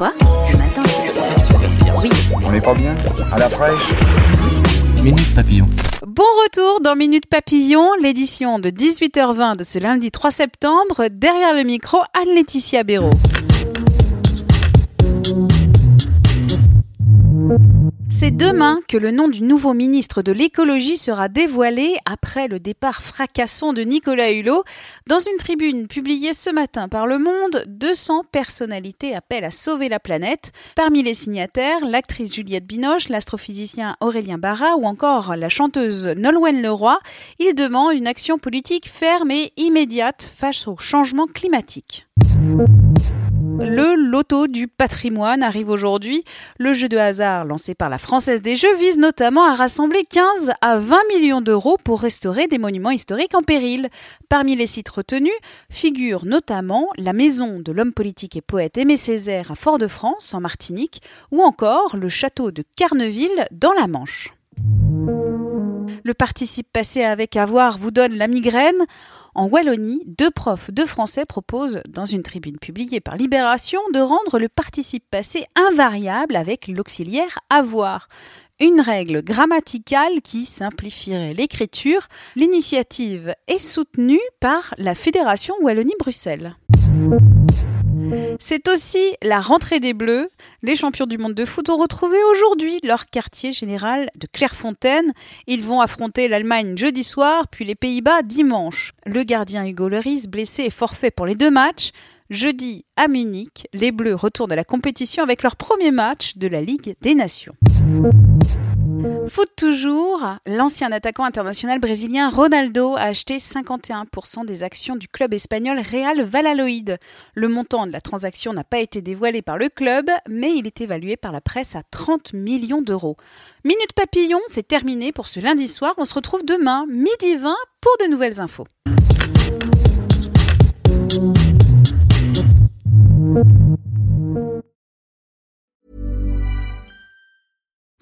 Quoi matin Oui. On n'est pas bien À la fraîche Minute Papillon. Bon retour dans Minute Papillon, l'édition de 18h20 de ce lundi 3 septembre. Derrière le micro, Anne-Laetitia Béraud. Demain que le nom du nouveau ministre de l'écologie sera dévoilé après le départ fracassant de Nicolas Hulot. Dans une tribune publiée ce matin par Le Monde, 200 personnalités appellent à sauver la planète. Parmi les signataires, l'actrice Juliette Binoche, l'astrophysicien Aurélien Barra ou encore la chanteuse Nolwenn Leroy. Ils demandent une action politique ferme et immédiate face au changement climatique. Le loto du patrimoine arrive aujourd'hui. Le jeu de hasard lancé par la Française des Jeux vise notamment à rassembler 15 à 20 millions d'euros pour restaurer des monuments historiques en péril. Parmi les sites retenus figure notamment la maison de l'homme politique et poète Aimé Césaire à Fort-de-France, en Martinique, ou encore le château de Carneville dans la Manche. Le participe passé avec avoir vous donne la migraine. En Wallonie, deux profs de français proposent, dans une tribune publiée par Libération, de rendre le participe passé invariable avec l'auxiliaire avoir. Une règle grammaticale qui simplifierait l'écriture. L'initiative est soutenue par la Fédération Wallonie-Bruxelles. C'est aussi la rentrée des Bleus. Les champions du monde de foot ont retrouvé aujourd'hui leur quartier général de Clairefontaine. Ils vont affronter l'Allemagne jeudi soir, puis les Pays-Bas dimanche. Le gardien Hugo Lloris, blessé, est forfait pour les deux matchs. Jeudi, à Munich, les Bleus retournent à la compétition avec leur premier match de la Ligue des Nations. Foot toujours, l'ancien attaquant international brésilien Ronaldo a acheté 51% des actions du club espagnol Real Valladolid. Le montant de la transaction n'a pas été dévoilé par le club, mais il est évalué par la presse à 30 millions d'euros. Minute Papillon, c'est terminé pour ce lundi soir. On se retrouve demain, midi 20, pour de nouvelles infos.